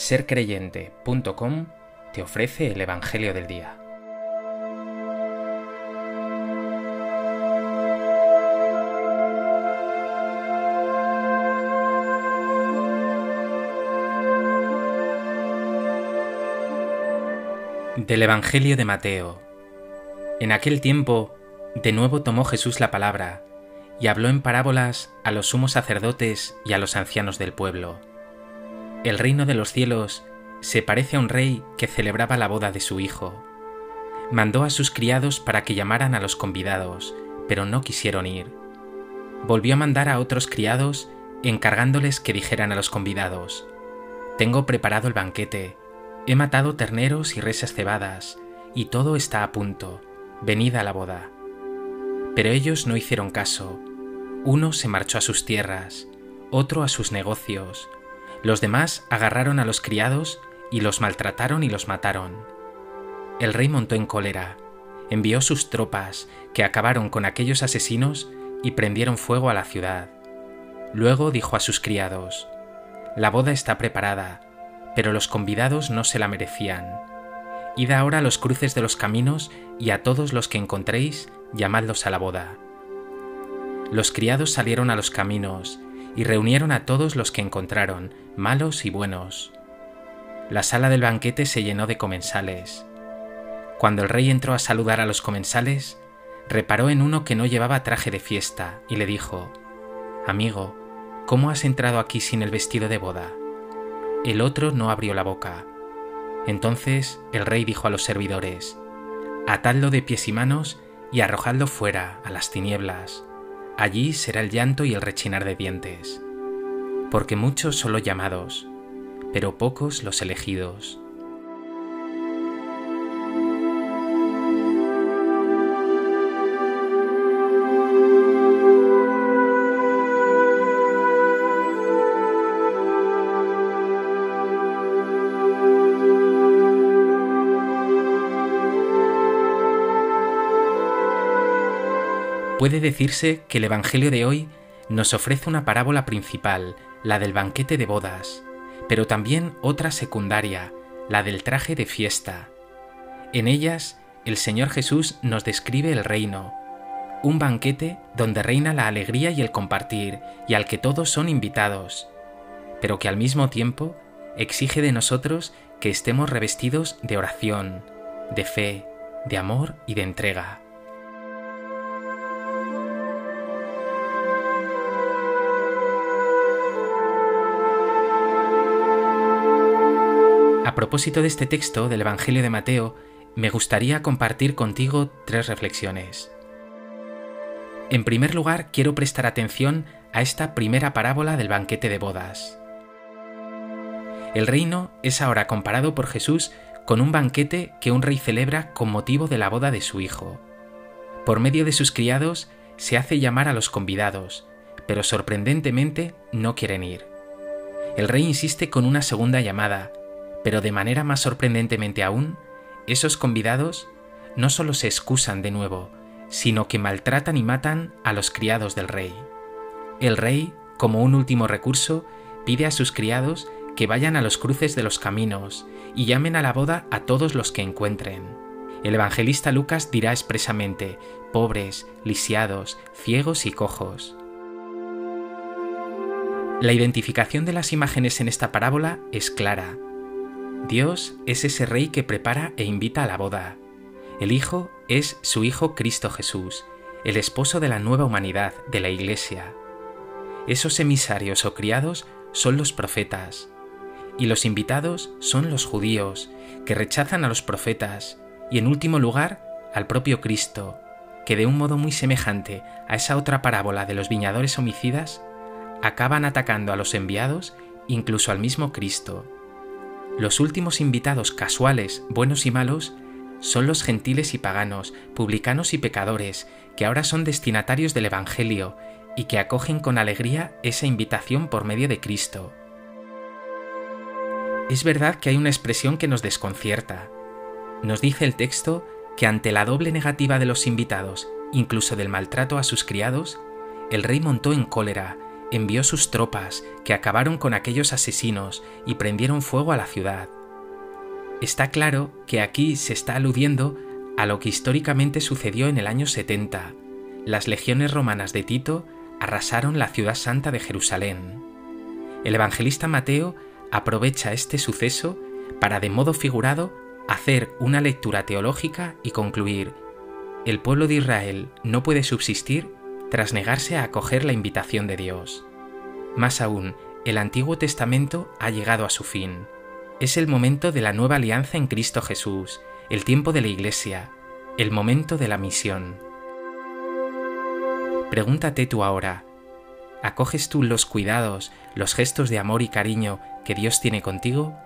sercreyente.com te ofrece el Evangelio del Día. Del Evangelio de Mateo. En aquel tiempo, de nuevo tomó Jesús la palabra y habló en parábolas a los sumos sacerdotes y a los ancianos del pueblo el reino de los cielos se parece a un rey que celebraba la boda de su hijo. Mandó a sus criados para que llamaran a los convidados, pero no quisieron ir. Volvió a mandar a otros criados encargándoles que dijeran a los convidados, Tengo preparado el banquete, he matado terneros y reses cebadas, y todo está a punto, venid a la boda. Pero ellos no hicieron caso. Uno se marchó a sus tierras, otro a sus negocios, los demás agarraron a los criados y los maltrataron y los mataron. El rey montó en cólera, envió sus tropas, que acabaron con aquellos asesinos y prendieron fuego a la ciudad. Luego dijo a sus criados, La boda está preparada, pero los convidados no se la merecían. Id ahora a los cruces de los caminos y a todos los que encontréis, llamadlos a la boda. Los criados salieron a los caminos y reunieron a todos los que encontraron, malos y buenos. La sala del banquete se llenó de comensales. Cuando el rey entró a saludar a los comensales, reparó en uno que no llevaba traje de fiesta y le dijo, Amigo, ¿cómo has entrado aquí sin el vestido de boda? El otro no abrió la boca. Entonces el rey dijo a los servidores, Atadlo de pies y manos y arrojadlo fuera a las tinieblas allí será el llanto y el rechinar de dientes, porque muchos son los llamados, pero pocos los elegidos. Puede decirse que el Evangelio de hoy nos ofrece una parábola principal, la del banquete de bodas, pero también otra secundaria, la del traje de fiesta. En ellas, el Señor Jesús nos describe el reino, un banquete donde reina la alegría y el compartir, y al que todos son invitados, pero que al mismo tiempo exige de nosotros que estemos revestidos de oración, de fe, de amor y de entrega. A propósito de este texto del Evangelio de Mateo, me gustaría compartir contigo tres reflexiones. En primer lugar, quiero prestar atención a esta primera parábola del banquete de bodas. El reino es ahora comparado por Jesús con un banquete que un rey celebra con motivo de la boda de su hijo. Por medio de sus criados se hace llamar a los convidados, pero sorprendentemente no quieren ir. El rey insiste con una segunda llamada, pero de manera más sorprendentemente aún, esos convidados no solo se excusan de nuevo, sino que maltratan y matan a los criados del rey. El rey, como un último recurso, pide a sus criados que vayan a los cruces de los caminos y llamen a la boda a todos los que encuentren. El evangelista Lucas dirá expresamente, pobres, lisiados, ciegos y cojos. La identificación de las imágenes en esta parábola es clara. Dios es ese rey que prepara e invita a la boda. El Hijo es su Hijo Cristo Jesús, el esposo de la nueva humanidad, de la Iglesia. Esos emisarios o criados son los profetas, y los invitados son los judíos, que rechazan a los profetas, y en último lugar al propio Cristo, que de un modo muy semejante a esa otra parábola de los viñadores homicidas, acaban atacando a los enviados, incluso al mismo Cristo. Los últimos invitados casuales, buenos y malos, son los gentiles y paganos, publicanos y pecadores, que ahora son destinatarios del Evangelio y que acogen con alegría esa invitación por medio de Cristo. Es verdad que hay una expresión que nos desconcierta. Nos dice el texto que ante la doble negativa de los invitados, incluso del maltrato a sus criados, el rey montó en cólera envió sus tropas, que acabaron con aquellos asesinos y prendieron fuego a la ciudad. Está claro que aquí se está aludiendo a lo que históricamente sucedió en el año 70. Las legiones romanas de Tito arrasaron la ciudad santa de Jerusalén. El evangelista Mateo aprovecha este suceso para de modo figurado hacer una lectura teológica y concluir, el pueblo de Israel no puede subsistir tras negarse a acoger la invitación de Dios. Más aún, el Antiguo Testamento ha llegado a su fin. Es el momento de la nueva alianza en Cristo Jesús, el tiempo de la Iglesia, el momento de la misión. Pregúntate tú ahora, ¿acoges tú los cuidados, los gestos de amor y cariño que Dios tiene contigo?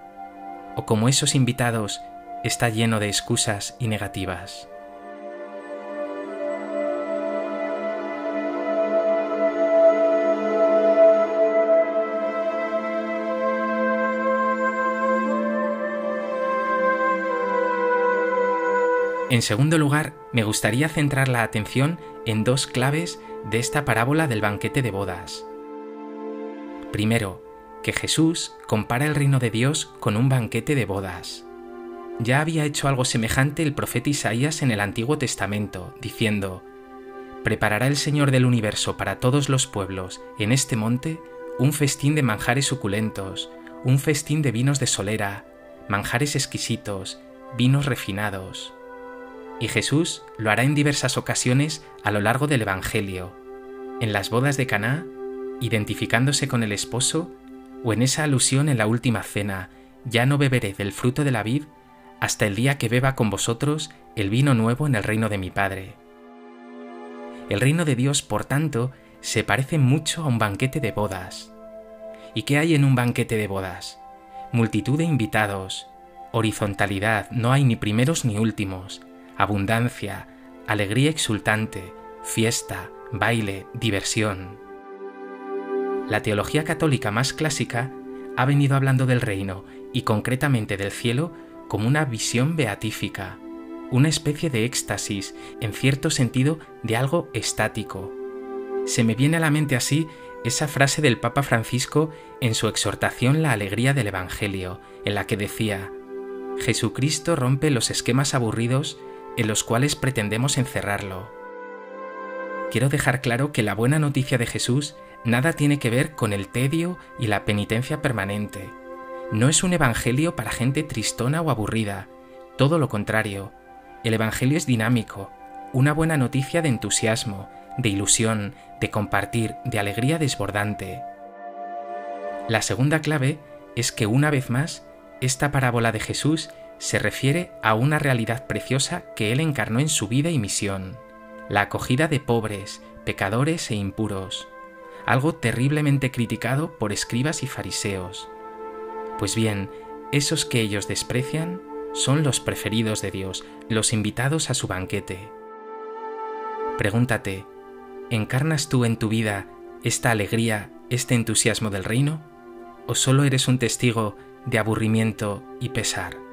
¿O como esos invitados está lleno de excusas y negativas? En segundo lugar, me gustaría centrar la atención en dos claves de esta parábola del banquete de bodas. Primero, que Jesús compara el reino de Dios con un banquete de bodas. Ya había hecho algo semejante el profeta Isaías en el Antiguo Testamento, diciendo, Preparará el Señor del universo para todos los pueblos, en este monte, un festín de manjares suculentos, un festín de vinos de solera, manjares exquisitos, vinos refinados y Jesús lo hará en diversas ocasiones a lo largo del Evangelio, en las bodas de Caná, identificándose con el esposo, o en esa alusión en la última cena, ya no beberé del fruto de la vid hasta el día que beba con vosotros el vino nuevo en el reino de mi Padre. El reino de Dios, por tanto, se parece mucho a un banquete de bodas. ¿Y qué hay en un banquete de bodas? Multitud de invitados, horizontalidad, no hay ni primeros ni últimos, abundancia, alegría exultante, fiesta, baile, diversión. La teología católica más clásica ha venido hablando del reino y concretamente del cielo como una visión beatífica, una especie de éxtasis, en cierto sentido de algo estático. Se me viene a la mente así esa frase del Papa Francisco en su exhortación La alegría del Evangelio, en la que decía, Jesucristo rompe los esquemas aburridos en los cuales pretendemos encerrarlo. Quiero dejar claro que la buena noticia de Jesús nada tiene que ver con el tedio y la penitencia permanente. No es un evangelio para gente tristona o aburrida, todo lo contrario. El evangelio es dinámico, una buena noticia de entusiasmo, de ilusión, de compartir, de alegría desbordante. La segunda clave es que una vez más, esta parábola de Jesús se refiere a una realidad preciosa que Él encarnó en su vida y misión, la acogida de pobres, pecadores e impuros, algo terriblemente criticado por escribas y fariseos. Pues bien, esos que ellos desprecian son los preferidos de Dios, los invitados a su banquete. Pregúntate, ¿encarnas tú en tu vida esta alegría, este entusiasmo del reino? ¿O solo eres un testigo de aburrimiento y pesar?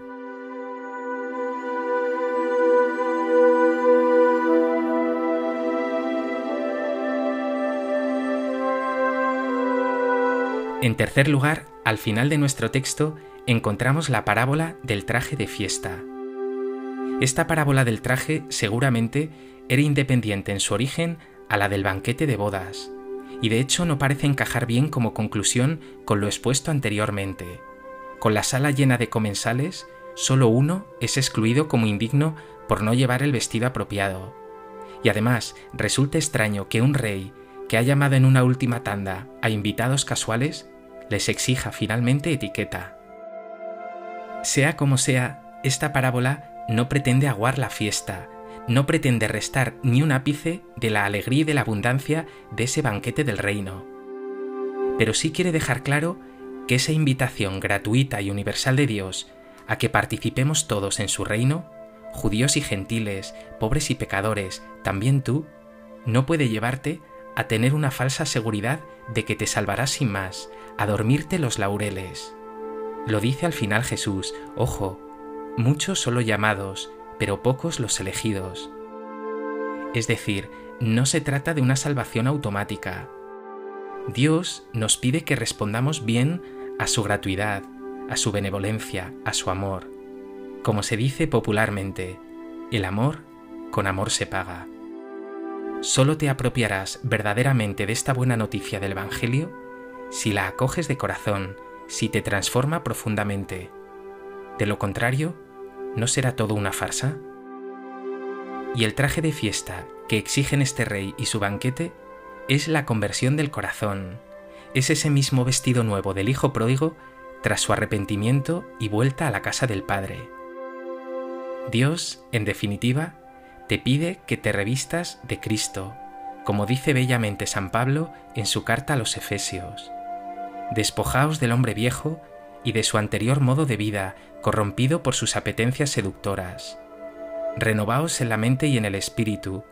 En tercer lugar, al final de nuestro texto encontramos la parábola del traje de fiesta. Esta parábola del traje seguramente era independiente en su origen a la del banquete de bodas, y de hecho no parece encajar bien como conclusión con lo expuesto anteriormente. Con la sala llena de comensales, solo uno es excluido como indigno por no llevar el vestido apropiado. Y además resulta extraño que un rey que ha llamado en una última tanda a invitados casuales les exija finalmente etiqueta. Sea como sea, esta parábola no pretende aguar la fiesta, no pretende restar ni un ápice de la alegría y de la abundancia de ese banquete del reino. Pero sí quiere dejar claro que esa invitación gratuita y universal de Dios a que participemos todos en su reino, judíos y gentiles, pobres y pecadores, también tú, no puede llevarte a tener una falsa seguridad de que te salvarás sin más, a dormirte los laureles. Lo dice al final Jesús, ojo, muchos son los llamados, pero pocos los elegidos. Es decir, no se trata de una salvación automática. Dios nos pide que respondamos bien a su gratuidad, a su benevolencia, a su amor. Como se dice popularmente, el amor con amor se paga. Solo te apropiarás verdaderamente de esta buena noticia del Evangelio si la acoges de corazón, si te transforma profundamente. De lo contrario, ¿no será todo una farsa? Y el traje de fiesta que exigen este rey y su banquete es la conversión del corazón, es ese mismo vestido nuevo del Hijo pródigo tras su arrepentimiento y vuelta a la casa del Padre. Dios, en definitiva, te pide que te revistas de Cristo, como dice bellamente San Pablo en su carta a los Efesios. Despojaos del hombre viejo y de su anterior modo de vida, corrompido por sus apetencias seductoras. Renovaos en la mente y en el espíritu,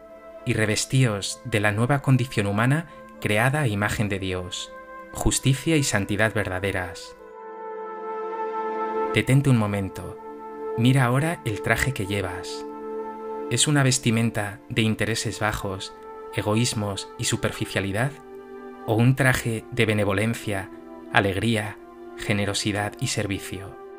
y revestíos de la nueva condición humana creada a imagen de Dios, justicia y santidad verdaderas. Detente un momento, mira ahora el traje que llevas. ¿Es una vestimenta de intereses bajos, egoísmos y superficialidad? ¿O un traje de benevolencia, alegría, generosidad y servicio?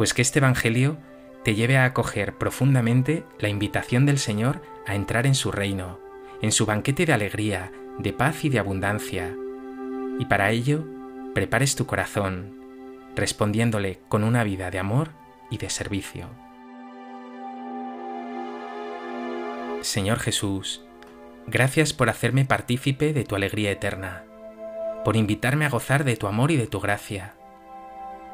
pues que este Evangelio te lleve a acoger profundamente la invitación del Señor a entrar en su reino, en su banquete de alegría, de paz y de abundancia. Y para ello, prepares tu corazón, respondiéndole con una vida de amor y de servicio. Señor Jesús, gracias por hacerme partícipe de tu alegría eterna, por invitarme a gozar de tu amor y de tu gracia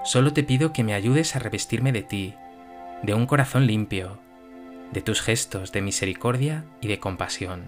Solo te pido que me ayudes a revestirme de ti, de un corazón limpio, de tus gestos de misericordia y de compasión.